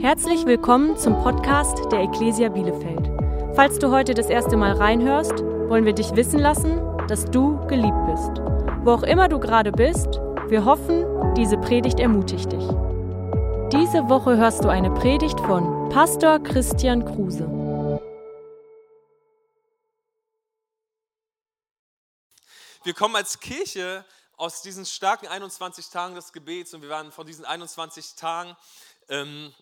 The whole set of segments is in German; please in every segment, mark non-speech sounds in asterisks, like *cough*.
Herzlich willkommen zum Podcast der Ecclesia Bielefeld. Falls du heute das erste Mal reinhörst, wollen wir dich wissen lassen, dass du geliebt bist. Wo auch immer du gerade bist, wir hoffen, diese Predigt ermutigt dich. Diese Woche hörst du eine Predigt von Pastor Christian Kruse. Wir kommen als Kirche aus diesen starken 21 Tagen des Gebets und wir waren von diesen 21 Tagen ähm,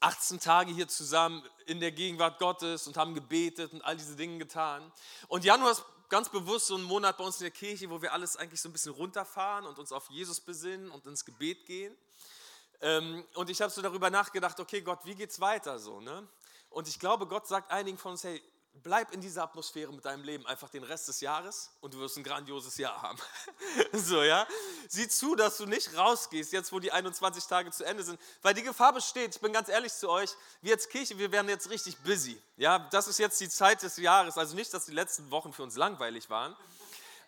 18 Tage hier zusammen in der Gegenwart Gottes und haben gebetet und all diese Dinge getan. Und Januar ist ganz bewusst so ein Monat bei uns in der Kirche, wo wir alles eigentlich so ein bisschen runterfahren und uns auf Jesus besinnen und ins Gebet gehen. Ähm, und ich habe so darüber nachgedacht, okay Gott, wie geht's weiter so? Ne? Und ich glaube, Gott sagt einigen von uns, hey, bleib in dieser Atmosphäre mit deinem Leben einfach den Rest des Jahres und du wirst ein grandioses Jahr haben. *laughs* so, ja. Sieh zu, dass du nicht rausgehst, jetzt wo die 21 Tage zu Ende sind, weil die Gefahr besteht, ich bin ganz ehrlich zu euch, wir als Kirche, wir werden jetzt richtig busy. Ja, das ist jetzt die Zeit des Jahres, also nicht, dass die letzten Wochen für uns langweilig waren,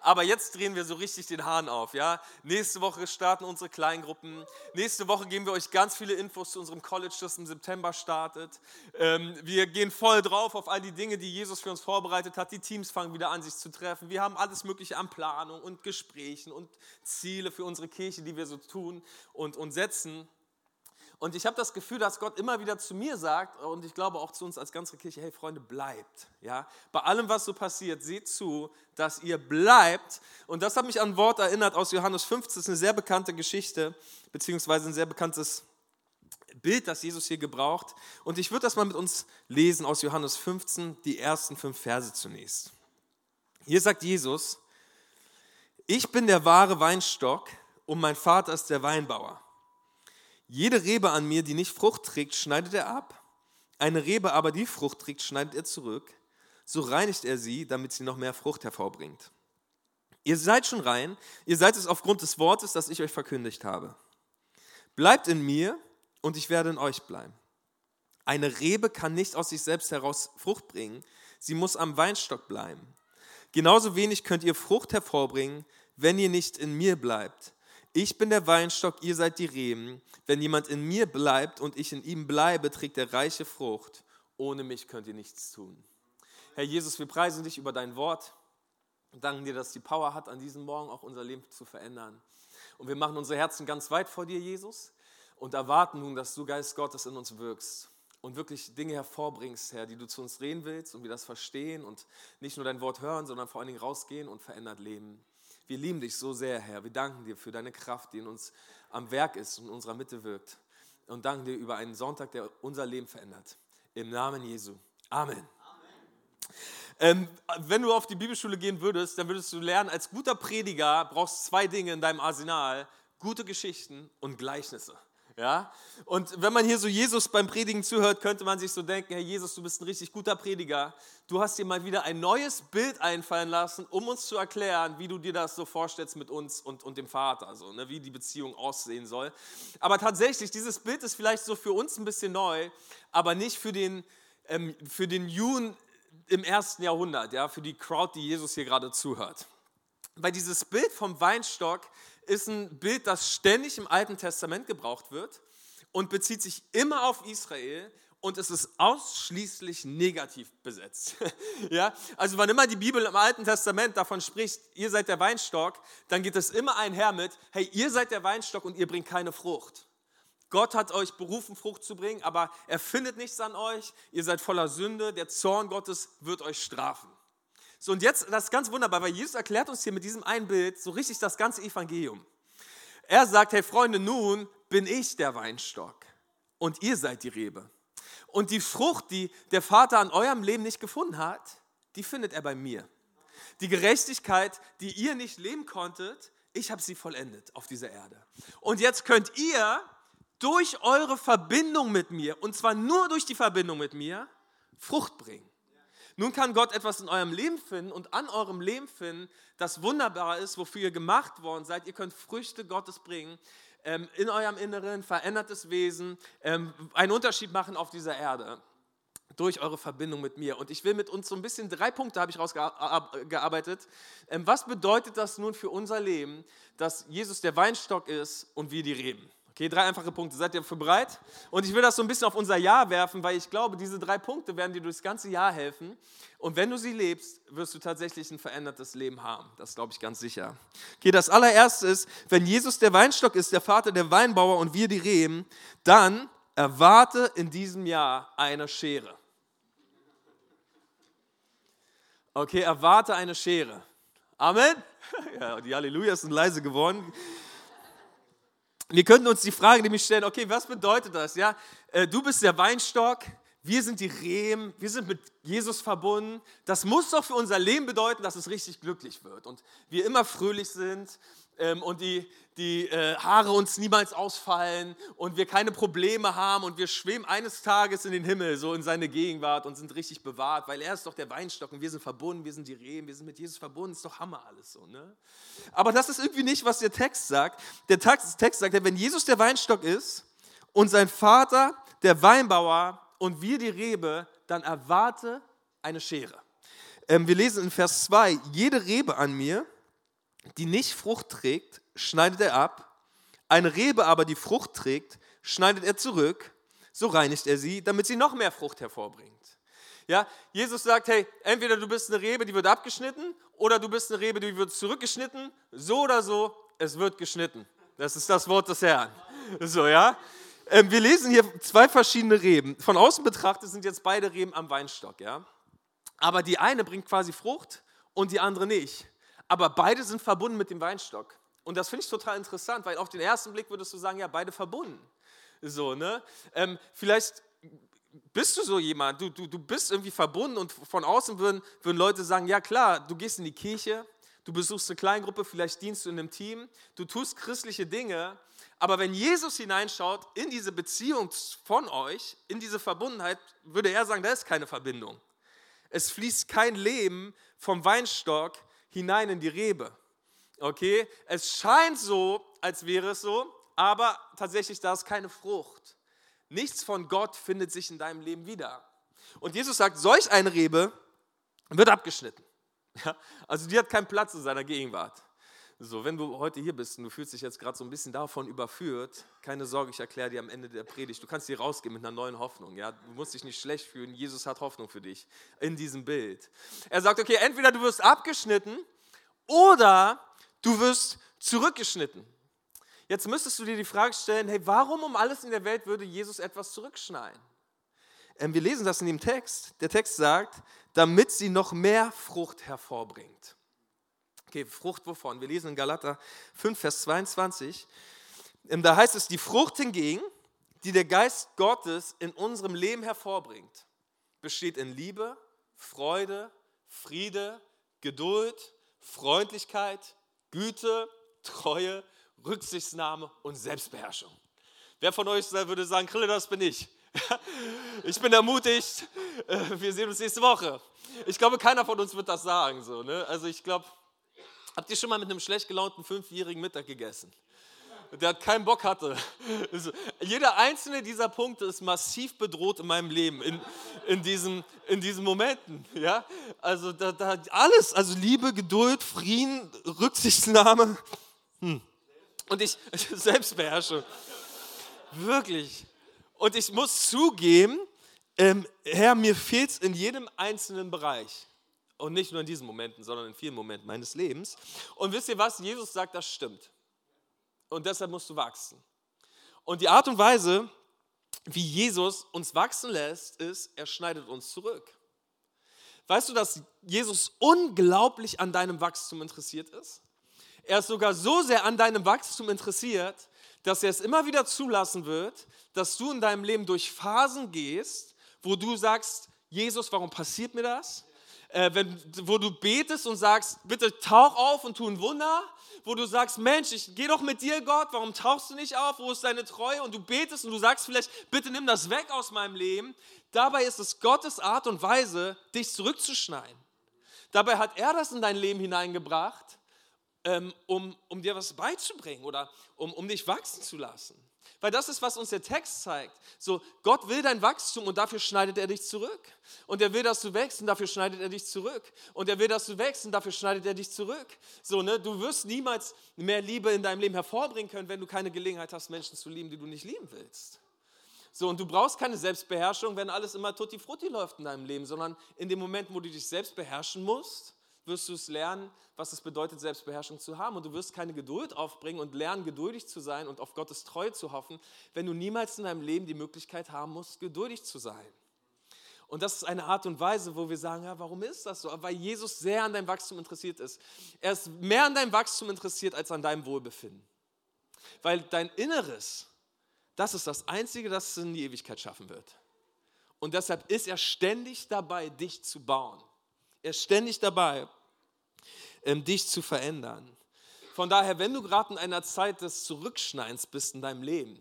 aber jetzt drehen wir so richtig den Hahn auf. Ja? Nächste Woche starten unsere Kleingruppen. Nächste Woche geben wir euch ganz viele Infos zu unserem College, das im September startet. Ähm, wir gehen voll drauf auf all die Dinge, die Jesus für uns vorbereitet hat. Die Teams fangen wieder an, sich zu treffen. Wir haben alles Mögliche an Planung und Gesprächen und Ziele für unsere Kirche, die wir so tun und, und setzen. Und ich habe das Gefühl, dass Gott immer wieder zu mir sagt und ich glaube auch zu uns als ganze Kirche, hey Freunde, bleibt. Ja? Bei allem, was so passiert, seht zu, dass ihr bleibt. Und das hat mich an ein Wort erinnert aus Johannes 15, das ist eine sehr bekannte Geschichte, beziehungsweise ein sehr bekanntes Bild, das Jesus hier gebraucht. Und ich würde das mal mit uns lesen aus Johannes 15, die ersten fünf Verse zunächst. Hier sagt Jesus, ich bin der wahre Weinstock und mein Vater ist der Weinbauer. Jede Rebe an mir, die nicht Frucht trägt, schneidet er ab. Eine Rebe aber, die Frucht trägt, schneidet er zurück. So reinigt er sie, damit sie noch mehr Frucht hervorbringt. Ihr seid schon rein, ihr seid es aufgrund des Wortes, das ich euch verkündigt habe. Bleibt in mir und ich werde in euch bleiben. Eine Rebe kann nicht aus sich selbst heraus Frucht bringen, sie muss am Weinstock bleiben. Genauso wenig könnt ihr Frucht hervorbringen, wenn ihr nicht in mir bleibt. Ich bin der Weinstock, ihr seid die Reben. Wenn jemand in mir bleibt und ich in ihm bleibe, trägt er reiche Frucht. Ohne mich könnt ihr nichts tun. Herr Jesus, wir preisen dich über dein Wort und danken dir, dass die Power hat, an diesem Morgen auch unser Leben zu verändern. Und wir machen unsere Herzen ganz weit vor dir, Jesus, und erwarten nun, dass du, Geist Gottes, in uns wirkst und wirklich Dinge hervorbringst, Herr, die du zu uns reden willst und wir das verstehen und nicht nur dein Wort hören, sondern vor allen Dingen rausgehen und verändert leben. Wir lieben dich so sehr, Herr. Wir danken dir für deine Kraft, die in uns am Werk ist und in unserer Mitte wirkt. Und danken dir über einen Sonntag, der unser Leben verändert. Im Namen Jesu. Amen. Ähm, wenn du auf die Bibelschule gehen würdest, dann würdest du lernen, als guter Prediger brauchst du zwei Dinge in deinem Arsenal: gute Geschichten und Gleichnisse. Ja? Und wenn man hier so Jesus beim Predigen zuhört, könnte man sich so denken, Herr Jesus, du bist ein richtig guter Prediger. Du hast dir mal wieder ein neues Bild einfallen lassen, um uns zu erklären, wie du dir das so vorstellst mit uns und, und dem Vater, also, ne, wie die Beziehung aussehen soll. Aber tatsächlich, dieses Bild ist vielleicht so für uns ein bisschen neu, aber nicht für den, ähm, für den Juden im ersten Jahrhundert, ja, für die Crowd, die Jesus hier gerade zuhört. Weil dieses Bild vom Weinstock ist ein Bild, das ständig im Alten Testament gebraucht wird und bezieht sich immer auf Israel und es ist ausschließlich negativ besetzt. *laughs* ja? Also wann immer die Bibel im Alten Testament davon spricht, ihr seid der Weinstock, dann geht es immer einher mit, hey, ihr seid der Weinstock und ihr bringt keine Frucht. Gott hat euch berufen, Frucht zu bringen, aber er findet nichts an euch, ihr seid voller Sünde, der Zorn Gottes wird euch strafen. So, und jetzt, das ist ganz wunderbar, weil Jesus erklärt uns hier mit diesem einen Bild so richtig das ganze Evangelium. Er sagt, hey Freunde, nun bin ich der Weinstock und ihr seid die Rebe. Und die Frucht, die der Vater an eurem Leben nicht gefunden hat, die findet er bei mir. Die Gerechtigkeit, die ihr nicht leben konntet, ich habe sie vollendet auf dieser Erde. Und jetzt könnt ihr durch eure Verbindung mit mir, und zwar nur durch die Verbindung mit mir, Frucht bringen. Nun kann Gott etwas in eurem Leben finden und an eurem Leben finden, das wunderbar ist, wofür ihr gemacht worden seid. Ihr könnt Früchte Gottes bringen ähm, in eurem Inneren, verändertes Wesen, ähm, einen Unterschied machen auf dieser Erde durch eure Verbindung mit mir. Und ich will mit uns so ein bisschen, drei Punkte habe ich rausgearbeitet. Ähm, was bedeutet das nun für unser Leben, dass Jesus der Weinstock ist und wir die Reben? Okay, drei einfache Punkte. Seid ihr für bereit? Und ich will das so ein bisschen auf unser Jahr werfen, weil ich glaube, diese drei Punkte werden dir durchs ganze Jahr helfen. Und wenn du sie lebst, wirst du tatsächlich ein verändertes Leben haben. Das glaube ich ganz sicher. Okay, das allererste ist, wenn Jesus der Weinstock ist, der Vater der Weinbauer und wir die Reben, dann erwarte in diesem Jahr eine Schere. Okay, erwarte eine Schere. Amen. *laughs* Ja, die Halleluja sind leise geworden. Wir könnten uns die Frage nämlich stellen, okay, was bedeutet das? Ja, äh, du bist der Weinstock, wir sind die Reben, wir sind mit Jesus verbunden. Das muss doch für unser Leben bedeuten, dass es richtig glücklich wird und wir immer fröhlich sind ähm, und die, die äh, Haare uns niemals ausfallen und wir keine Probleme haben und wir schweben eines Tages in den Himmel, so in seine Gegenwart und sind richtig bewahrt, weil er ist doch der Weinstock und wir sind verbunden, wir sind die Reben, wir sind mit Jesus verbunden, ist doch Hammer alles so. Ne? Aber das ist irgendwie nicht, was der Text sagt. Der Text, sagt, wenn Jesus der Weinstock ist und sein Vater der Weinbauer und wir die Rebe, dann erwarte eine Schere. Ähm, wir lesen in Vers 2, jede Rebe an mir, die nicht Frucht trägt, schneidet er ab. Eine Rebe aber, die Frucht trägt, schneidet er zurück. So reinigt er sie, damit sie noch mehr Frucht hervorbringt. Ja, Jesus sagt, hey, entweder du bist eine Rebe, die wird abgeschnitten, oder du bist eine Rebe, die wird zurückgeschnitten. So oder so, es wird geschnitten. Das ist das Wort des Herrn. So, ja. Ähm, wir lesen hier zwei verschiedene Reben. Von außen betrachtet sind jetzt beide Reben am Weinstock, ja. Aber die eine bringt quasi Frucht und die andere nicht aber beide sind verbunden mit dem Weinstock. Und das finde ich total interessant, weil auf den ersten Blick würdest du sagen, ja, beide verbunden. So, ne? Ähm, vielleicht bist du so jemand, du, du, du bist irgendwie verbunden und von außen würden, würden Leute sagen, ja klar, du gehst in die Kirche, du besuchst eine Kleingruppe, vielleicht dienst du in einem Team, du tust christliche Dinge, aber wenn Jesus hineinschaut in diese Beziehung von euch, in diese Verbundenheit, würde er sagen, da ist keine Verbindung. Es fließt kein Leben vom Weinstock hinein in die Rebe. Okay? Es scheint so, als wäre es so, aber tatsächlich da ist keine Frucht. Nichts von Gott findet sich in deinem Leben wieder. Und Jesus sagt, solch eine Rebe wird abgeschnitten. *laughs* Ja? Also die hat keinen Platz in seiner Gegenwart. So, wenn du heute hier bist und du fühlst dich jetzt gerade so ein bisschen davon überführt, keine Sorge, ich erkläre dir am Ende der Predigt, du kannst hier rausgehen mit einer neuen Hoffnung. Ja? Du musst dich nicht schlecht fühlen, Jesus hat Hoffnung für dich in diesem Bild. Er sagt, okay, entweder du wirst abgeschnitten oder du wirst zurückgeschnitten. Jetzt müsstest du dir die Frage stellen, hey, warum um alles in der Welt würde Jesus etwas zurückschneiden? Ähm, wir lesen das in dem Text. Der Text sagt, damit sie noch mehr Frucht hervorbringt. Okay, Frucht wovon? Wir lesen in Galater 5, Vers 22. Ähm, da heißt es, die Frucht hingegen, die der Geist Gottes in unserem Leben hervorbringt, besteht in Liebe, Freude, Friede, Geduld, Freundlichkeit, Güte, Treue, Rücksichtsnahme und Selbstbeherrschung. Wer von euch würde sagen, Krille, das bin ich. *laughs* Ich bin ermutigt. Äh, wir sehen uns nächste Woche. Ich glaube, keiner von uns wird das sagen. So, ne? Also ich glaube, Habt ihr schon mal mit einem schlecht gelaunten Fünfjährigen Mittag gegessen? Der hat keinen Bock hatte. Also, jeder einzelne dieser Punkte ist massiv bedroht in meinem Leben, in, in, diesen, in diesen Momenten. Ja? Also da, da alles, also Liebe, Geduld, Frieden, Rücksichtsnahme hm. und ich, *laughs* Selbstbeherrschung. Wirklich. Und ich muss zugeben, ähm, Herr, mir fehlt es in jedem einzelnen Bereich. Und nicht nur in diesen Momenten, sondern in vielen Momenten meines Lebens. Und wisst ihr was? Jesus sagt, das stimmt. Und deshalb musst du wachsen. Und die Art und Weise, wie Jesus uns wachsen lässt, ist, er schneidet uns zurück. Weißt du, dass Jesus unglaublich an deinem Wachstum interessiert ist? Er ist sogar so sehr an deinem Wachstum interessiert, dass er es immer wieder zulassen wird, dass du in deinem Leben durch Phasen gehst, wo du sagst, Jesus, warum passiert mir das? Äh, wenn, wo du betest und sagst, bitte tauch auf und tu ein Wunder, wo du sagst, Mensch, ich gehe doch mit dir, Gott, warum tauchst du nicht auf, wo ist deine Treue? Und du betest und du sagst vielleicht, bitte nimm das weg aus meinem Leben. Dabei ist es Gottes Art und Weise, dich zurückzuschneiden. Dabei hat er das in dein Leben hineingebracht, ähm, um, um dir was beizubringen oder um, um dich wachsen zu lassen. Weil das ist, was uns der Text zeigt. So, Gott will dein Wachstum und dafür schneidet er dich zurück. Und er will, dass du wächst und dafür schneidet er dich zurück. Und er will, dass du wächst und dafür schneidet er dich zurück. So, ne? Du wirst niemals mehr Liebe in deinem Leben hervorbringen können, wenn du keine Gelegenheit hast, Menschen zu lieben, die du nicht lieben willst. So, und du brauchst keine Selbstbeherrschung, wenn alles immer tutti frutti läuft in deinem Leben, sondern in dem Moment, wo du dich selbst beherrschen musst, wirst du es lernen, was es bedeutet, Selbstbeherrschung zu haben. Und du wirst keine Geduld aufbringen und lernen, geduldig zu sein und auf Gottes Treue zu hoffen, wenn du niemals in deinem Leben die Möglichkeit haben musst, geduldig zu sein. Und das ist eine Art und Weise, wo wir sagen, ja, warum ist das so? Weil Jesus sehr an deinem Wachstum interessiert ist. Er ist mehr an deinem Wachstum interessiert als an deinem Wohlbefinden. Weil dein Inneres, das ist das Einzige, das es in die Ewigkeit schaffen wird. Und deshalb ist er ständig dabei, dich zu bauen. Er ist ständig dabei, ähm, dich zu verändern. Von daher, wenn du gerade in einer Zeit des Zurückschneins bist in deinem Leben,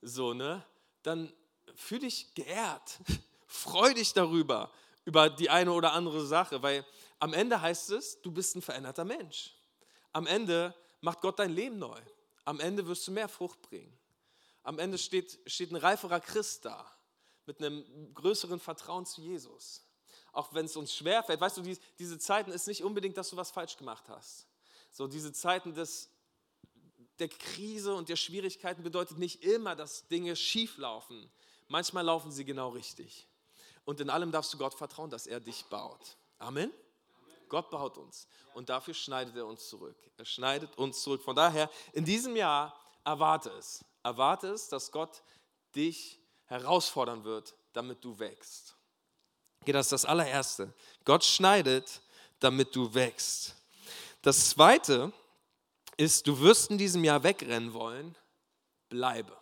so, ne, dann fühl dich geehrt. *laughs* Freu dich darüber, über die eine oder andere Sache, weil am Ende heißt es, du bist ein veränderter Mensch. Am Ende macht Gott dein Leben neu. Am Ende wirst du mehr Frucht bringen. Am Ende steht, steht ein reiferer Christ da mit einem größeren Vertrauen zu Jesus auch wenn es uns schwerfällt. Weißt du, die, diese Zeiten ist nicht unbedingt, dass du was falsch gemacht hast. So, diese Zeiten des, der Krise und der Schwierigkeiten bedeutet nicht immer, dass Dinge schief laufen. Manchmal laufen sie genau richtig. Und in allem darfst du Gott vertrauen, dass er dich baut. Amen. Gott baut uns und dafür schneidet er uns zurück. Er schneidet uns zurück. Von daher, in diesem Jahr erwarte es. Erwarte es, dass Gott dich herausfordern wird, damit du wächst. Okay, das das allererste. Gott schneidet, damit du wächst. Das zweite ist, du wirst in diesem Jahr wegrennen wollen, bleibe.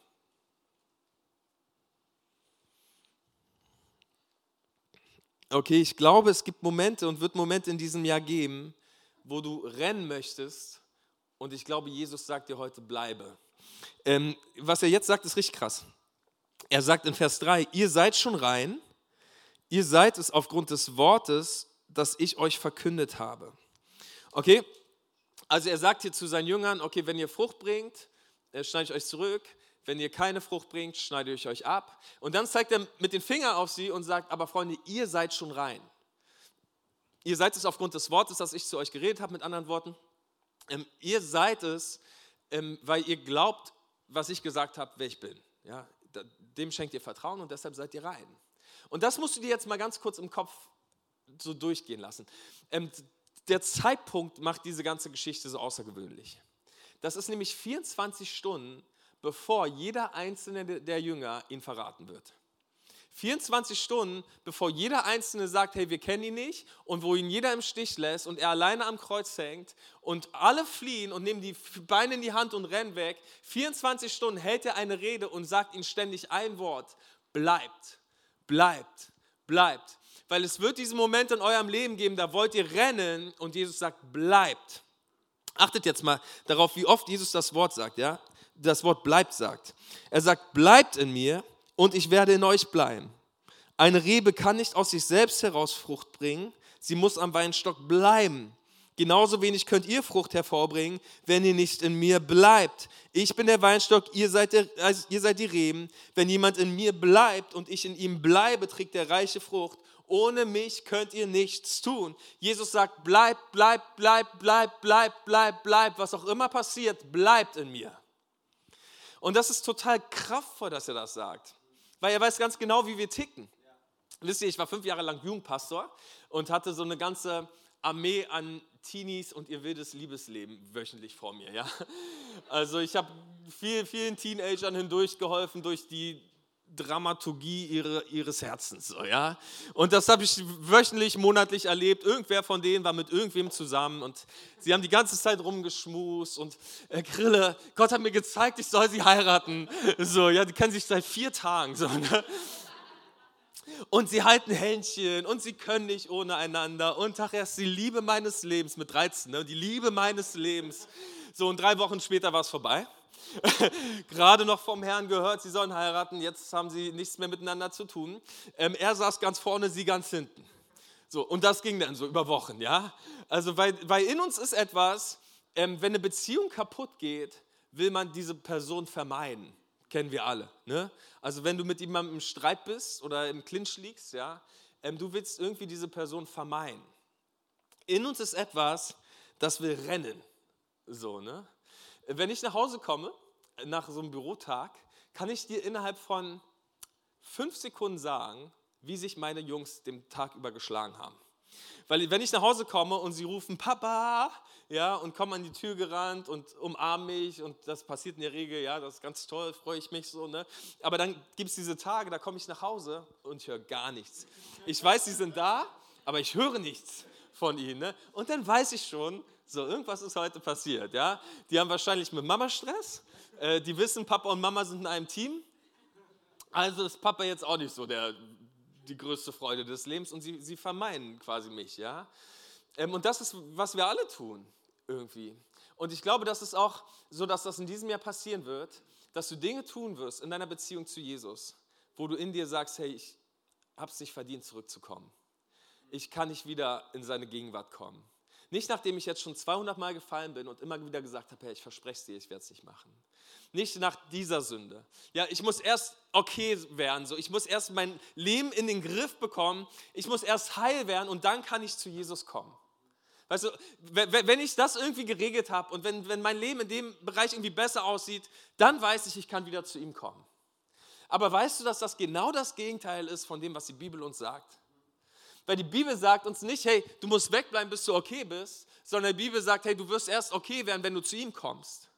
Okay, ich glaube, es gibt Momente und wird Momente in diesem Jahr geben, wo du rennen möchtest. Und ich glaube, Jesus sagt dir heute, bleibe. Ähm, was er jetzt sagt, ist richtig krass. Er sagt in Vers 3, ihr seid schon rein, Ihr seid es aufgrund des Wortes, das ich euch verkündet habe. Okay? Also er sagt hier zu seinen Jüngern, okay, wenn ihr Frucht bringt, äh, schneide ich euch zurück. Wenn ihr keine Frucht bringt, schneide ich euch ab. Und dann zeigt er mit den Fingern auf sie und sagt, aber Freunde, ihr seid schon rein. Ihr seid es aufgrund des Wortes, das ich zu euch geredet habe, mit anderen Worten. Ähm, ihr seid es, ähm, weil ihr glaubt, was ich gesagt habe, wer ich bin. Ja, dem schenkt ihr Vertrauen und deshalb seid ihr rein. Und das musst du dir jetzt mal ganz kurz im Kopf so durchgehen lassen. Ähm, der Zeitpunkt macht diese ganze Geschichte so außergewöhnlich. Das ist nämlich 24 Stunden, bevor jeder einzelne der Jünger ihn verraten wird. 24 Stunden, bevor jeder Einzelne sagt, hey, wir kennen ihn nicht und wo ihn jeder im Stich lässt und er alleine am Kreuz hängt und alle fliehen und nehmen die Beine in die Hand und rennen weg. 24 Stunden hält er eine Rede und sagt ihnen ständig ein Wort, bleibt bleibt, bleibt. Weil es wird diesen Moment in eurem Leben geben, da wollt ihr rennen und Jesus sagt, bleibt. Achtet jetzt mal darauf, wie oft Jesus das Wort sagt, ja? Das Wort bleibt sagt. Er sagt, bleibt in mir und ich werde in euch bleiben. Eine Rebe kann nicht aus sich selbst heraus Frucht bringen, sie muss am Weinstock bleiben. Genauso wenig könnt ihr Frucht hervorbringen, wenn ihr nicht in mir bleibt. Ich bin der Weinstock, ihr seid, der, also ihr seid die Reben. Wenn jemand in mir bleibt und ich in ihm bleibe, trägt er reiche Frucht. Ohne mich könnt ihr nichts tun. Jesus sagt, bleibt, bleibt, bleibt, bleibt, bleibt, bleibt, bleibt. Was auch immer passiert, bleibt in mir. Und das ist total kraftvoll, dass er das sagt. Weil er weiß ganz genau, wie wir ticken. Wisst ihr, ich war fünf Jahre lang Jugendpastor und hatte so eine ganze Armee an Teenies und ihr wildes Liebesleben wöchentlich vor mir. Ja? Also ich habe viel, vielen Teenagern hindurch geholfen durch die Dramaturgie ihre, ihres Herzens. So, ja? Und das habe ich wöchentlich, monatlich erlebt. Irgendwer von denen war mit irgendwem zusammen und sie haben die ganze Zeit rumgeschmust und äh, Grille, Gott hat mir gezeigt, ich soll sie heiraten. So, ja, die kennen sich seit vier Tagen. So, ne? Und sie halten Händchen und sie können nicht ohne einander und ach, erst die Liebe meines Lebens mit 13, ne? die Liebe meines Lebens. So, und drei Wochen später war es vorbei. *laughs* Gerade noch vom Herrn gehört, sie sollen heiraten, jetzt haben sie nichts mehr miteinander zu tun. Ähm, er saß ganz vorne, sie ganz hinten. So, und das ging dann so über Wochen, ja. Also, weil, weil in uns ist etwas, ähm, wenn eine Beziehung kaputt geht, will man diese Person vermeiden. Kennen wir alle. Ne? Also wenn du mit jemandem im Streit bist oder im Clinch liegst, ja, ähm, du willst irgendwie diese Person vermeiden. In uns ist etwas, das will rennen. So, ne? Wenn ich nach Hause komme, nach so einem Bürotag, kann ich dir innerhalb von fünf Sekunden sagen, wie sich meine Jungs den Tag über geschlagen haben. Weil wenn ich nach Hause komme und sie rufen Papa, ja, und kommen an die Tür gerannt und umarmen mich und das passiert in der Regel, ja, das ist ganz toll, freue ich mich so, ne? Aber dann gibt es diese Tage, da komme ich nach Hause und höre gar nichts. Ich weiß, sie sind da, aber ich höre nichts von ihnen, ne? Und dann weiß ich schon, so, irgendwas ist heute passiert, ja? Die haben wahrscheinlich mit Mama Stress, äh, die wissen, Papa und Mama sind in einem Team, also ist Papa jetzt auch nicht so der die größte Freude des Lebens und sie, sie vermeiden quasi mich, ja. Ähm, und das ist, was wir alle tun, irgendwie. Und ich glaube, das ist auch so, dass das in diesem Jahr passieren wird, dass du Dinge tun wirst in deiner Beziehung zu Jesus, wo du in dir sagst, hey, ich habe es nicht verdient, zurückzukommen. Ich kann nicht wieder in seine Gegenwart kommen. Nicht nachdem ich jetzt schon 200 Mal gefallen bin und immer wieder gesagt habe, hey, ich verspreche es dir, ich werde es nicht machen. Nicht nach dieser Sünde. Ja, ich muss erst okay werden, so. ich muss erst mein Leben in den Griff bekommen, ich muss erst heil werden und dann kann ich zu Jesus kommen. Weißt du, wenn ich das irgendwie geregelt habe und wenn, wenn mein Leben in dem Bereich irgendwie besser aussieht, dann weiß ich, ich kann wieder zu ihm kommen. Aber weißt du, dass das genau das Gegenteil ist von dem, was die Bibel uns sagt? Weil die Bibel sagt uns nicht, hey, du musst wegbleiben, bis du okay bist, sondern die Bibel sagt, hey, du wirst erst okay werden, wenn du zu ihm kommst.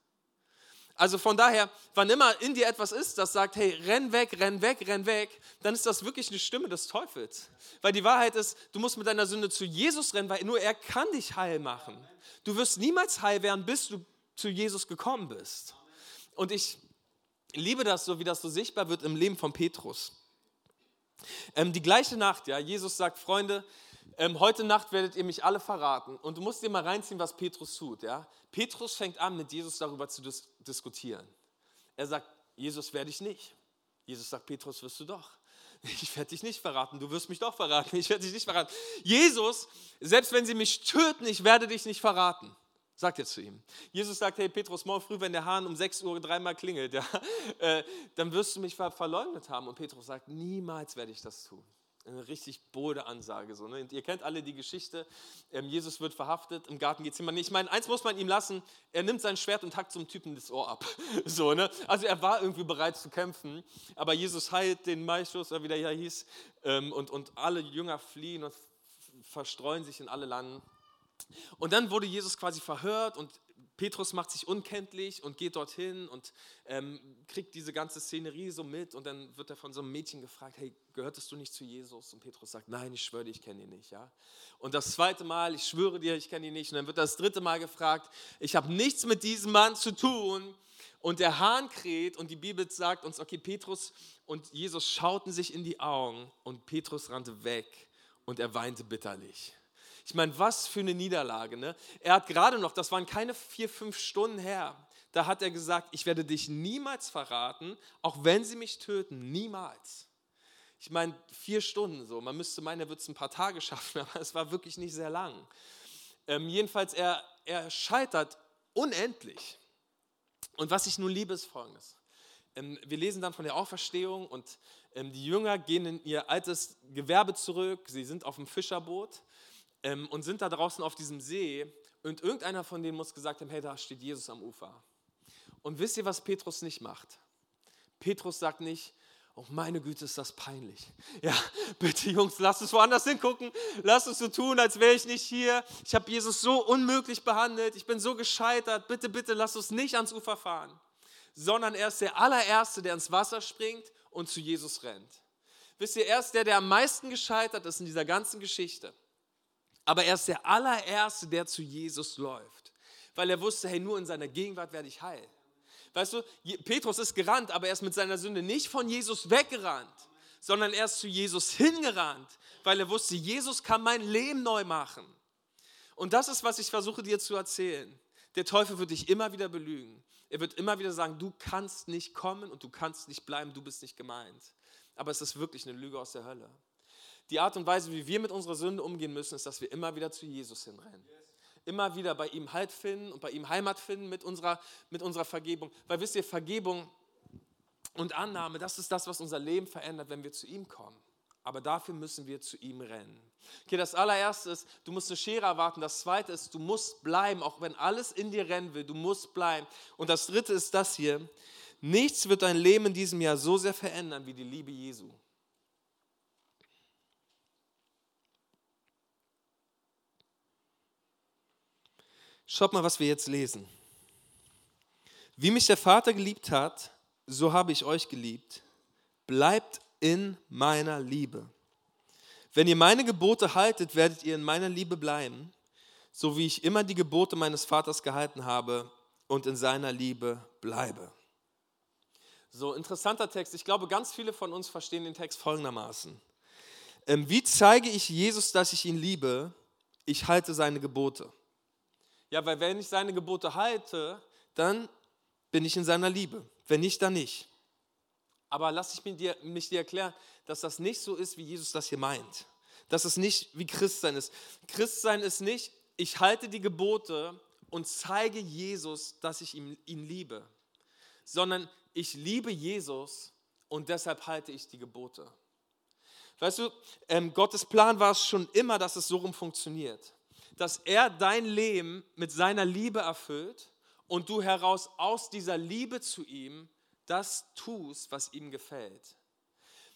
Also von daher, wann immer in dir etwas ist, das sagt, hey, renn weg, renn weg, renn weg, dann ist das wirklich eine Stimme des Teufels. Weil die Wahrheit ist, du musst mit deiner Sünde zu Jesus rennen, weil nur er kann dich heil machen. Du wirst niemals heil werden, bis du zu Jesus gekommen bist. Und ich liebe das so, wie das so sichtbar wird im Leben von Petrus. Ähm, die gleiche Nacht, ja, Jesus sagt, Freunde, ähm, heute Nacht werdet ihr mich alle verraten. Und du musst dir mal reinziehen, was Petrus tut. Ja? Petrus fängt an, mit Jesus darüber zu dis diskutieren. Er sagt, Jesus werde ich nicht. Jesus sagt, Petrus wirst du doch. Ich werde dich nicht verraten, du wirst mich doch verraten, ich werde dich nicht verraten. Jesus, selbst wenn sie mich töten, ich werde dich nicht verraten. Sagt er zu ihm. Jesus sagt, hey Petrus, morgen früh, wenn der Hahn um 6 Uhr dreimal klingelt, ja, *laughs* äh, dann wirst du mich ver verleugnet haben. Und Petrus sagt, niemals werde ich das tun. Eine richtig bode Ansage. So, ne? ihr kennt alle die Geschichte, ähm, Jesus wird verhaftet im Garten Gethsemane. Ich meine, eins muss man ihm lassen, er nimmt sein Schwert und hackt zum Typen das Ohr ab. *laughs* so, ne? Also er war irgendwie bereit zu kämpfen, aber Jesus heilt den Maischuss, wie der ja hieß, ähm, und, und alle Jünger fliehen und verstreuen sich in alle Landen. Und dann wurde Jesus quasi verhört und Petrus macht sich unkenntlich und geht dorthin und ähm, kriegt diese ganze Szenerie so mit und dann wird er von so einem Mädchen gefragt, hey, gehörtest du nicht zu Jesus? Und Petrus sagt, nein, ich schwöre dir, ich kenne ihn nicht. Ja? Und das zweite Mal, ich schwöre dir, ich kenne ihn nicht. Und dann wird das dritte Mal gefragt, ich habe nichts mit diesem Mann zu tun. Und der Hahn kräht und die Bibel sagt uns, okay, Petrus und Jesus schauten sich in die Augen und Petrus rannte weg und er weinte bitterlich. Ich meine, was für eine Niederlage. Ne? Er hat gerade noch, das waren keine vier, fünf Stunden her, da hat er gesagt, ich werde dich niemals verraten, auch wenn sie mich töten, niemals. Ich meine, vier Stunden so, man müsste meinen, er wird es ein paar Tage *laughs* schaffen, aber es war wirklich nicht sehr lang. Ähm, jedenfalls, er, er scheitert unendlich. Und was ich nun liebe, ist folgendes. Ähm, wir lesen dann von der Auferstehung und ähm, die Jünger gehen in ihr altes Gewerbe zurück, sie sind auf dem Fischerboot ähm, und sind da draußen auf diesem See und irgendeiner von denen muss gesagt haben, hey, da steht Jesus am Ufer. Und wisst ihr, was Petrus nicht macht? Petrus sagt nicht, oh meine Güte, ist das peinlich. Ja, *laughs* bitte Jungs, lasst uns woanders hingucken, lasst uns so tun, als wäre ich nicht hier. Ich habe Jesus so unmöglich behandelt, ich bin so gescheitert, bitte, bitte, lasst uns nicht ans Ufer fahren. Sondern er ist der allererste, der ins Wasser springt und zu Jesus rennt. Wisst ihr, er ist der, der am meisten gescheitert ist in dieser ganzen Geschichte. Aber er ist der allererste, der zu Jesus läuft, weil er wusste, hey, nur in seiner Gegenwart werde ich heil. Weißt du, Petrus ist gerannt, aber er ist mit seiner Sünde nicht von Jesus weggerannt, sondern er ist zu Jesus hingerannt, weil er wusste, Jesus kann mein Leben neu machen. Und das ist, was ich versuche dir zu erzählen. Der Teufel wird dich immer wieder belügen. Er wird immer wieder sagen, du kannst nicht kommen und du kannst nicht bleiben, du bist nicht gemeint. Aber es ist wirklich eine Lüge aus der Hölle die Art und Weise, wie wir mit unserer Sünde umgehen müssen, ist, dass wir immer wieder zu Jesus hinrennen. Immer wieder bei ihm Halt finden und bei ihm Heimat finden mit unserer, mit unserer Vergebung. Weil wisst ihr, Vergebung und Annahme, das ist das, was unser Leben verändert, wenn wir zu ihm kommen. Aber dafür müssen wir zu ihm rennen. Okay, das allererste ist, du musst eine Schere erwarten. Das zweite ist, du musst bleiben, auch wenn alles in dir rennen will, du musst bleiben. Und das dritte ist das hier, nichts wird dein Leben in diesem Jahr so sehr verändern wie die Liebe Jesu. Schaut mal, was wir jetzt lesen. Wie mich der Vater geliebt hat, so habe ich euch geliebt. Bleibt in meiner Liebe. Wenn ihr meine Gebote haltet, werdet ihr in meiner Liebe bleiben, so wie ich immer die Gebote meines Vaters gehalten habe und in seiner Liebe bleibe. So, interessanter Text. Ich glaube, ganz viele von uns verstehen den Text folgendermaßen. Ähm, wie zeige ich Jesus, dass ich ihn liebe? Ich halte seine Gebote. Ja, weil wenn ich seine Gebote halte, dann bin ich in seiner Liebe. Wenn nicht, dann nicht. Aber lass ich mich dir, mich dir erklären, dass das nicht so ist, wie Jesus das hier meint. Dass es nicht wie Christsein ist. Christsein ist nicht, ich halte die Gebote und zeige Jesus, dass ich ihn, ihn liebe, sondern ich liebe Jesus und deshalb halte ich die Gebote. Weißt du, ähm, Gottes Plan war es schon immer, dass es so rum funktioniert. Dass er dein Leben mit seiner Liebe erfüllt und du heraus aus dieser Liebe zu ihm das tust, was ihm gefällt.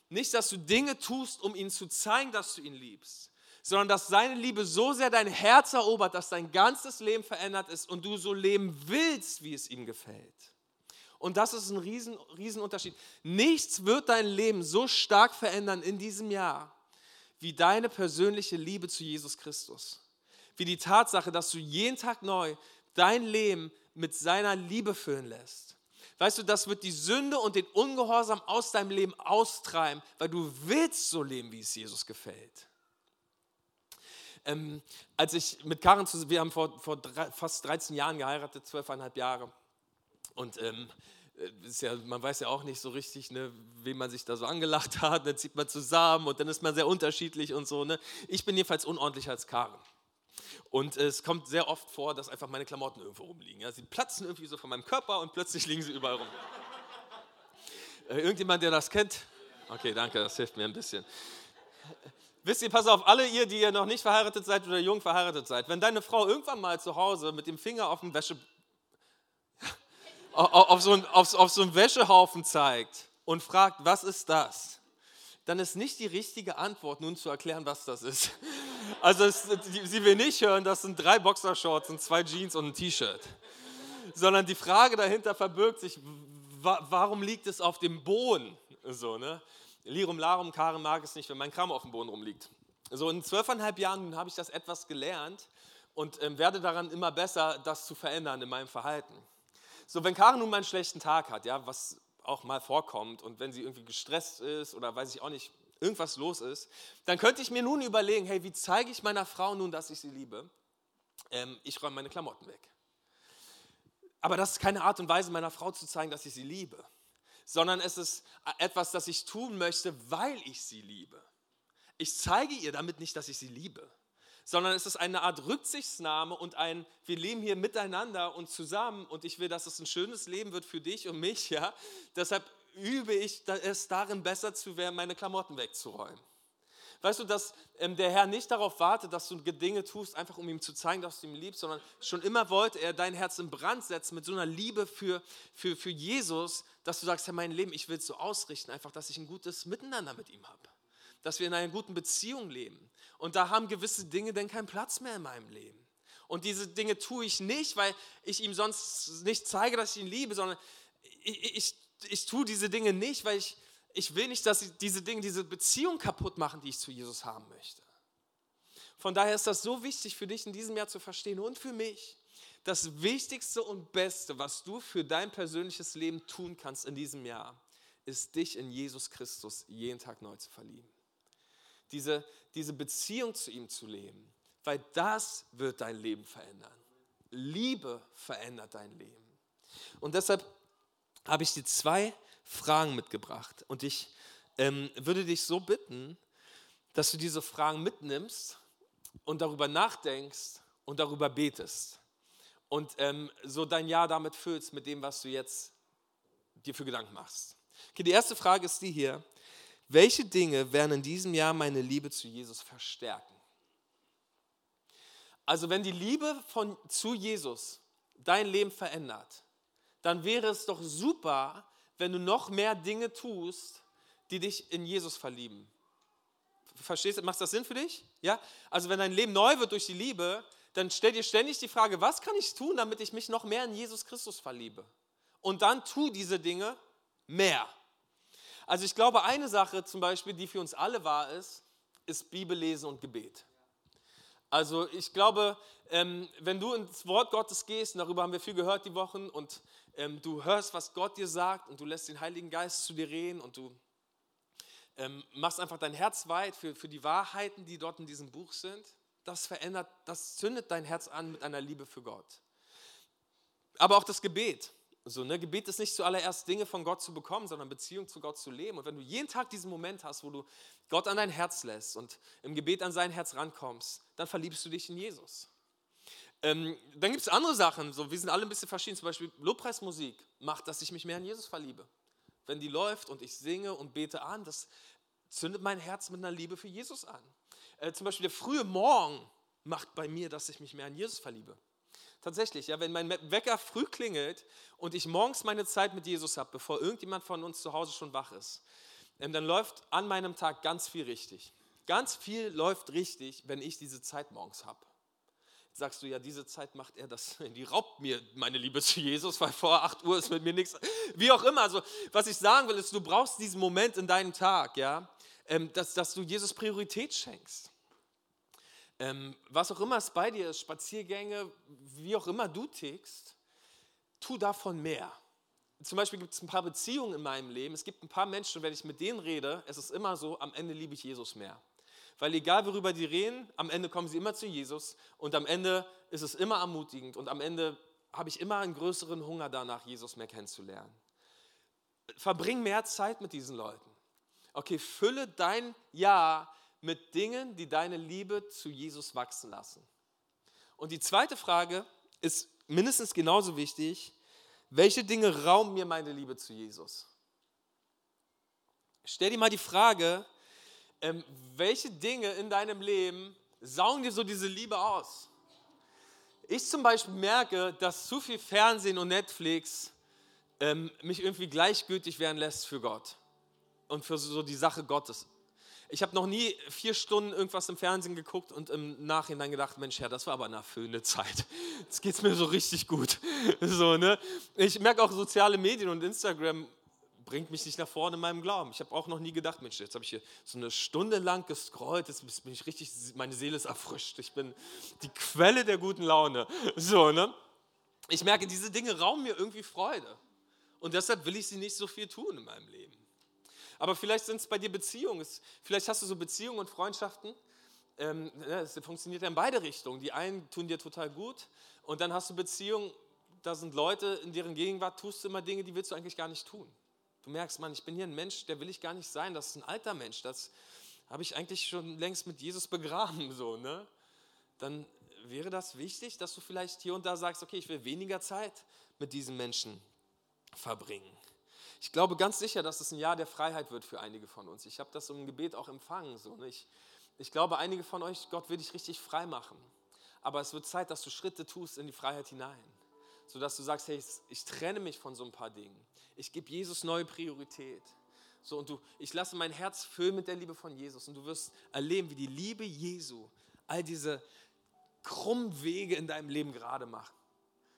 Nicht, dass du Dinge tust, um ihm zu zeigen, dass du ihn liebst, sondern dass seine Liebe so sehr dein Herz erobert, dass dein ganzes Leben verändert ist und du so leben willst, wie es ihm gefällt. Und das ist ein riesen, riesen Unterschied. Nichts wird dein Leben so stark verändern in diesem Jahr, wie deine persönliche Liebe zu Jesus Christus. Wie die Tatsache, dass du jeden Tag neu dein Leben mit seiner Liebe füllen lässt. Weißt du, das wird die Sünde und den Ungehorsam aus deinem Leben austreiben, weil du willst so leben, wie es Jesus gefällt. Ähm, als ich mit Karen zusammen, wir haben vor, vor drei, fast 13 Jahren geheiratet, zwölfeinhalb Jahre. Und ähm, ja, man weiß ja auch nicht so richtig, ne, wem man sich da so angelacht *laughs* hat. Dann zieht man zusammen und dann ist man sehr unterschiedlich und so. Ne. Ich bin jedenfalls unordentlicher als Karen. Und es kommt sehr oft vor, dass einfach meine Klamotten irgendwo rumliegen. Ja. Sie platzen irgendwie so von meinem Körper und plötzlich liegen sie überall rum. *laughs* Äh, irgendjemand, der das kennt? Okay, danke, das hilft mir ein bisschen. Wisst ihr, pass auf, alle ihr, die ihr noch nicht verheiratet seid oder jung verheiratet seid, wenn deine Frau irgendwann mal zu Hause mit dem Finger auf dem Wäsche, *laughs* auf, so einen, auf, auf so einen Wäschehaufen zeigt und fragt, was ist das? Dann ist nicht die richtige Antwort, nun zu erklären, was das ist. *laughs* Also es, sie will nicht hören, das sind drei Boxershorts und zwei Jeans und ein T-Shirt. Sondern die Frage dahinter verbirgt sich, warum liegt es auf dem Boden? So, ne? Lirum Larum, Karen mag es nicht, wenn mein Kram auf dem Boden rumliegt. So in zwölfeinhalb Jahren habe ich das etwas gelernt und ähm, werde daran immer besser, das zu verändern in meinem Verhalten. So, wenn Karen nun mal einen schlechten Tag hat, ja, was auch mal vorkommt und wenn sie irgendwie gestresst ist oder weiß ich auch nicht, irgendwas los ist, dann könnte ich mir nun überlegen, hey, wie zeige ich meiner Frau nun, dass ich sie liebe? Ähm, ich räume meine Klamotten weg. Aber das ist keine Art und Weise, meiner Frau zu zeigen, dass ich sie liebe, sondern es ist etwas, das ich tun möchte, weil ich sie liebe. Ich zeige ihr damit nicht, dass ich sie liebe, sondern es ist eine Art Rücksichtsnahme und ein, wir leben hier miteinander und zusammen und ich will, dass es ein schönes Leben wird für dich und mich, ja. Deshalb übe ich es darin, besser zu werden, meine Klamotten wegzuräumen. Weißt du, dass ähm, der Herr nicht darauf wartet, dass du Dinge tust, einfach um ihm zu zeigen, dass du ihn liebst, sondern schon immer wollte er dein Herz in Brand setzen mit so einer Liebe für, für, für Jesus, dass du sagst, Herr, mein Leben, ich will es so ausrichten, einfach, dass ich ein gutes Miteinander mit ihm habe. Dass wir in einer guten Beziehung leben. Und da haben gewisse Dinge denn keinen Platz mehr in meinem Leben. Und diese Dinge tue ich nicht, weil ich ihm sonst nicht zeige, dass ich ihn liebe, sondern ich, ich ich tue diese Dinge nicht, weil ich, ich will nicht, dass diese Dinge, diese Beziehung kaputt machen, die ich zu Jesus haben möchte. Von daher ist das so wichtig für dich in diesem Jahr zu verstehen und für mich. Das Wichtigste und Beste, was du für dein persönliches Leben tun kannst in diesem Jahr, ist dich in Jesus Christus jeden Tag neu zu verlieben. Diese, diese Beziehung zu ihm zu leben, weil das wird dein Leben verändern. Liebe verändert dein Leben. Und deshalb habe ich dir zwei Fragen mitgebracht. Und ich ähm, würde dich so bitten, dass du diese Fragen mitnimmst und darüber nachdenkst und darüber betest. Und ähm, so dein Jahr damit füllst mit dem, was du jetzt dir für Gedanken machst. Okay, die erste Frage ist die hier. Welche Dinge werden in diesem Jahr meine Liebe zu Jesus verstärken? Also wenn die Liebe von, zu Jesus dein Leben verändert, dann wäre es doch super, wenn du noch mehr Dinge tust, die dich in Jesus verlieben. Verstehst du, macht das Sinn für dich? Ja? Also wenn dein Leben neu wird durch die Liebe, dann stell dir ständig die Frage, was kann ich tun, damit ich mich noch mehr in Jesus Christus verliebe? Und dann tu diese Dinge mehr. Also ich glaube, eine Sache zum Beispiel, die für uns alle wahr ist, ist Bibellesen und Gebet. Also ich glaube, ähm, wenn du ins Wort Gottes gehst, und darüber haben wir viel gehört die Wochen, und ähm, du hörst, was Gott dir sagt, und du lässt den Heiligen Geist zu dir reden, und du ähm, machst einfach dein Herz weit für, für die Wahrheiten, die dort in diesem Buch sind, das verändert, das zündet dein Herz an mit einer Liebe für Gott. Aber auch das Gebet. So, ne? Gebet ist nicht zuallererst Dinge von Gott zu bekommen, sondern Beziehung zu Gott zu leben. Und wenn du jeden Tag diesen Moment hast, wo du Gott an dein Herz lässt und im Gebet an sein Herz rankommst, dann verliebst du dich in Jesus. Ähm, dann gibt es andere Sachen, so, wir sind alle ein bisschen verschieden. Zum Beispiel Lobpreismusik macht, dass ich mich mehr in Jesus verliebe. Wenn die läuft und ich singe und bete an, das zündet mein Herz mit einer Liebe für Jesus an. Äh, zum Beispiel der frühe Morgen macht bei mir, dass ich mich mehr an Jesus verliebe. Tatsächlich, ja, wenn mein Wecker früh klingelt und ich morgens meine Zeit mit Jesus habe, bevor irgendjemand von uns zu Hause schon wach ist, ähm, dann läuft an meinem Tag ganz viel richtig. Ganz viel läuft richtig, wenn ich diese Zeit morgens habe. Sagst du, ja, diese Zeit macht er das, *laughs* die raubt mir meine Liebe zu Jesus, weil vor 8 Uhr ist mit mir nichts. Wie auch immer, also was ich sagen will, ist, du brauchst diesen Moment in deinem Tag, ja, ähm, dass, dass du Jesus Priorität schenkst. Ähm, was auch immer es bei dir ist, Spaziergänge, wie auch immer du tickst, tu davon mehr. Zum Beispiel gibt es ein paar Beziehungen in meinem Leben. Es gibt ein paar Menschen, wenn ich mit denen rede, es ist immer so, am Ende liebe ich Jesus mehr. Weil egal worüber die reden, am Ende kommen sie immer zu Jesus und am Ende ist es immer ermutigend und am Ende habe ich immer einen größeren Hunger danach, Jesus mehr kennenzulernen. Verbring mehr Zeit mit diesen Leuten. Okay, fülle dein Jahr mit Dingen, die deine Liebe zu Jesus wachsen lassen. Und die zweite Frage ist mindestens genauso wichtig. Welche Dinge rauben mir meine Liebe zu Jesus? Stell dir mal die Frage, ähm, welche Dinge in deinem Leben saugen dir so diese Liebe aus? Ich zum Beispiel merke, dass zu viel Fernsehen und Netflix ähm, mich irgendwie gleichgültig werden lässt für Gott und für so die Sache Gottes. Ich habe noch nie vier Stunden irgendwas im Fernsehen geguckt und im Nachhinein gedacht, Mensch, ja, das war aber eine erfüllende Zeit. Jetzt geht es mir so richtig gut. *laughs* So, ne? Ich merke auch, soziale Medien und Instagram bringt mich nicht nach vorne in meinem Glauben. Ich habe auch noch nie gedacht, Mensch, jetzt habe ich hier so eine Stunde lang gescrollt, jetzt bin ich richtig, meine Seele ist erfrischt. Ich bin die Quelle der guten Laune. *laughs* So, ne? Ich merke, diese Dinge rauben mir irgendwie Freude. Und deshalb will ich sie nicht so viel tun in meinem Leben. Aber vielleicht sind es bei dir Beziehungen. Vielleicht hast du so Beziehungen und Freundschaften. Ähm, das funktioniert ja in beide Richtungen. Die einen tun dir total gut und dann hast du Beziehungen, da sind Leute, in deren Gegenwart tust du immer Dinge, die willst du eigentlich gar nicht tun. Du merkst, Mann, ich bin hier ein Mensch, der will ich gar nicht sein. Das ist ein alter Mensch. Das habe ich eigentlich schon längst mit Jesus begraben. So, ne? Dann wäre das wichtig, dass du vielleicht hier und da sagst, okay, ich will weniger Zeit mit diesen Menschen verbringen. Ich glaube ganz sicher, dass es ein Jahr der Freiheit wird für einige von uns. Ich habe das im Gebet auch empfangen. So, ne? ich, ich glaube, einige von euch, Gott will dich richtig frei machen. Aber es wird Zeit, dass du Schritte tust in die Freiheit hinein. Sodass du sagst, hey, ich trenne mich von so ein paar Dingen. Ich gebe Jesus neue Priorität. So, und du, ich lasse mein Herz füllen mit der Liebe von Jesus. Und du wirst erleben, wie die Liebe Jesu all diese krummen Wege in deinem Leben gerade macht.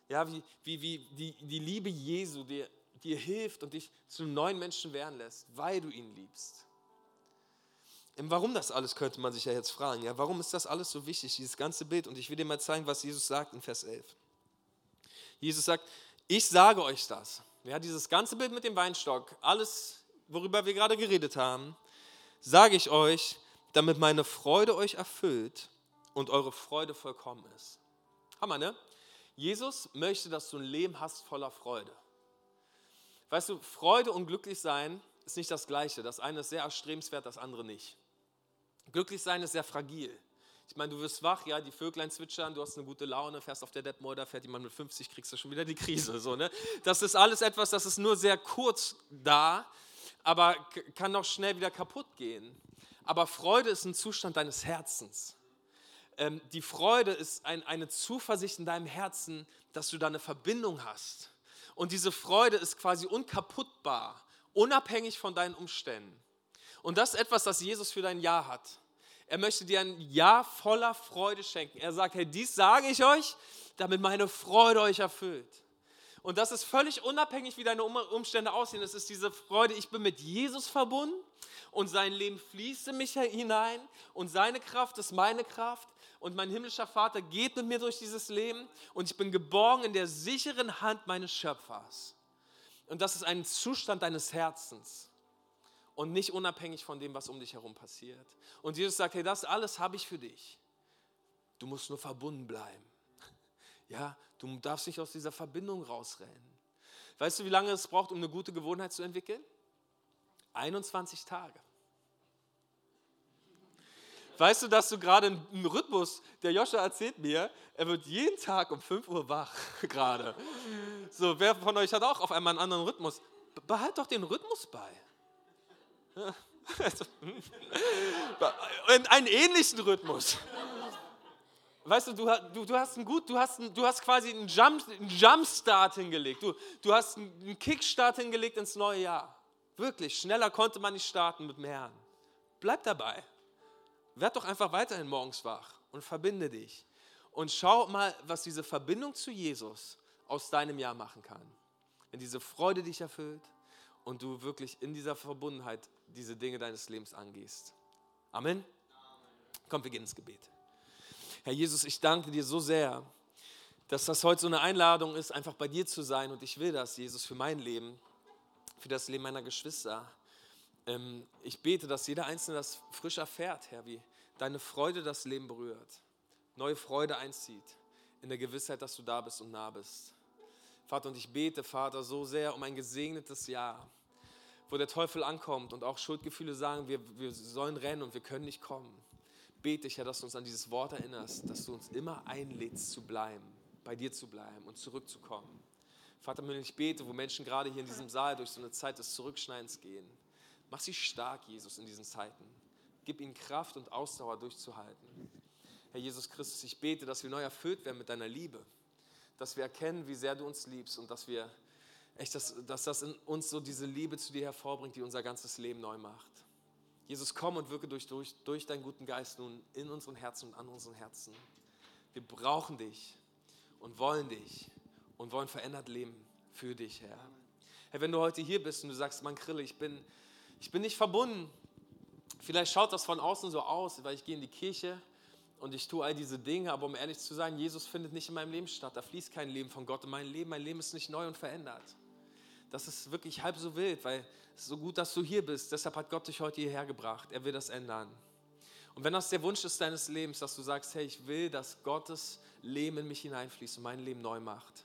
Ja, wie, wie, wie die, die Liebe Jesu dir dir hilft und dich zu einem neuen Menschen werden lässt, weil du ihn liebst. Warum das alles, könnte man sich ja jetzt fragen. Ja, warum ist das alles so wichtig, dieses ganze Bild? Und ich will dir mal zeigen, was Jesus sagt in Vers 11. Jesus sagt, ich sage euch das. Ja, dieses ganze Bild mit dem Weinstock, alles, worüber wir gerade geredet haben, sage ich euch, damit meine Freude euch erfüllt und eure Freude vollkommen ist. Hammer, ne? Jesus möchte, dass du ein Leben hast voller Freude. Weißt du, Freude und glücklich sein ist nicht das Gleiche. Das eine ist sehr erstrebenswert, das andere nicht. Glücklich sein ist sehr fragil. Ich meine, du wirst wach, ja, die Vöglein zwitschern, du hast eine gute Laune, fährst auf der Detmolder, fährt jemand mit 50, kriegst du schon wieder die Krise. So, ne? Das ist alles etwas, das ist nur sehr kurz da. aber kann auch schnell wieder kaputt gehen. Aber Freude ist ein Zustand deines Herzens. Ähm, die Freude ist ein, eine Zuversicht in deinem Herzen, dass du da eine Verbindung hast. Und diese Freude ist quasi unkaputtbar, unabhängig von deinen Umständen. Und das ist etwas, das Jesus für dein Jahr hat. Er möchte dir ein Jahr voller Freude schenken. Er sagt, hey, dies sage ich euch, damit meine Freude euch erfüllt. Und das ist völlig unabhängig, wie deine Umstände aussehen. Es ist diese Freude, ich bin mit Jesus verbunden und sein Leben fließt in mich hinein und seine Kraft ist meine Kraft und mein himmlischer Vater geht mit mir durch dieses Leben und ich bin geborgen in der sicheren Hand meines Schöpfers. Und das ist ein Zustand deines Herzens und nicht unabhängig von dem, was um dich herum passiert. Und Jesus sagt, hey, das alles habe ich für dich. Du musst nur verbunden bleiben. *laughs* Ja, du darfst nicht aus dieser Verbindung rausrennen. Weißt du, wie lange es braucht, um eine gute Gewohnheit zu entwickeln? 21 Tage. Weißt du, dass du gerade einen Rhythmus, der Joscha erzählt mir, er wird jeden Tag um 5 Uhr wach *laughs* gerade. So, wer von euch hat auch auf einmal einen anderen Rhythmus? Behalt doch den Rhythmus bei. *laughs* einen ähnlichen Rhythmus. Weißt du, du, du, hast, einen gut, du hast, einen, du hast quasi einen, Jump, einen Jumpstart hingelegt. Du, du hast einen Kickstart hingelegt ins neue Jahr. Wirklich, schneller konnte man nicht starten mit dem. Bleib dabei. Werd doch einfach weiterhin morgens wach und verbinde dich. Und schau mal, was diese Verbindung zu Jesus aus deinem Jahr machen kann. Wenn diese Freude dich erfüllt und du wirklich in dieser Verbundenheit diese Dinge deines Lebens angehst. Amen. Komm, wir gehen ins Gebet. Herr Jesus, ich danke dir so sehr, dass das heute so eine Einladung ist, einfach bei dir zu sein. Und ich will das, Jesus, für mein Leben, für das Leben meiner Geschwister. Ähm, ich bete, dass jeder Einzelne das frisch erfährt, Herr, wie deine Freude das Leben berührt, neue Freude einzieht, in der Gewissheit, dass du da bist und nah bist. Vater, und ich bete, Vater, so sehr um ein gesegnetes Jahr, wo der Teufel ankommt und auch Schuldgefühle sagen, wir, wir sollen rennen und wir können nicht kommen. Bete ich, Herr, dass du uns an dieses Wort erinnerst, dass du uns immer einlädst zu bleiben, bei dir zu bleiben und zurückzukommen. Vater, ich bete, wo Menschen gerade hier in diesem Saal durch so eine Zeit des Zurückschneidens gehen, Mach sie stark, Jesus, in diesen Zeiten. Gib ihnen Kraft und Ausdauer durchzuhalten. Herr Jesus Christus, ich bete, dass wir neu erfüllt werden mit deiner Liebe. Dass wir erkennen, wie sehr du uns liebst und dass wir echt, dass, dass das in uns so diese Liebe zu dir hervorbringt, die unser ganzes Leben neu macht. Jesus, komm und wirke durch, durch, durch deinen guten Geist nun in unseren Herzen und an unseren Herzen. Wir brauchen dich und wollen dich und wollen verändert leben für dich, Herr. Herr, wenn du heute hier bist und du sagst, Mann, Krille, ich bin, ich bin nicht verbunden. Vielleicht schaut das von außen so aus, weil ich gehe in die Kirche und ich tue all diese Dinge, aber um ehrlich zu sein, Jesus findet nicht in meinem Leben statt. Da fließt kein Leben von Gott in mein Leben. Mein Leben ist nicht neu und verändert. Das ist wirklich halb so wild, weil es ist so gut, dass du hier bist. Deshalb hat Gott dich heute hierher gebracht. Er will das ändern. Und wenn das der Wunsch ist deines Lebens, dass du sagst, hey, ich will, dass Gottes Leben in mich hineinfließt und mein Leben neu macht.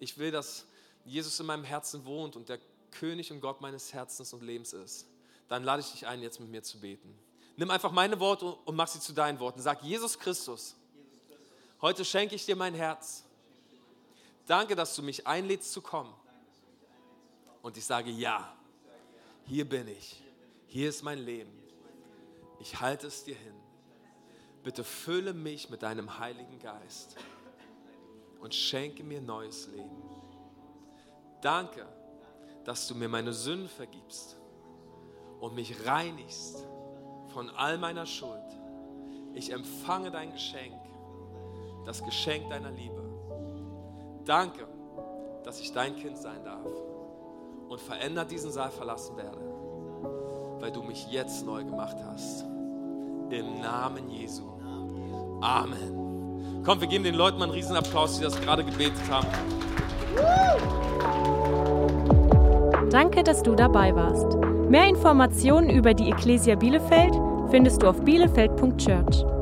Ich will, dass Jesus in meinem Herzen wohnt und der König und Gott meines Herzens und Lebens ist, dann lade ich dich ein, jetzt mit mir zu beten. Nimm einfach meine Worte und mach sie zu deinen Worten. Sag, Jesus Christus, heute schenke ich dir mein Herz. Danke, dass du mich einlädst zu kommen. Und ich sage, ja, hier bin ich. Hier ist mein Leben. Ich halte es dir hin. Bitte fülle mich mit deinem Heiligen Geist und schenke mir neues Leben. Danke, dass du mir meine Sünden vergibst und mich reinigst von all meiner Schuld. Ich empfange dein Geschenk, das Geschenk deiner Liebe. Danke, dass ich dein Kind sein darf und verändert diesen Saal verlassen werde, weil du mich jetzt neu gemacht hast. Im Namen Jesu. Amen. Komm, wir geben den Leuten mal einen Riesenapplaus, die das gerade gebetet haben. Danke, dass du dabei warst. Mehr Informationen über die Ecclesia Bielefeld findest du auf bielefeld.church.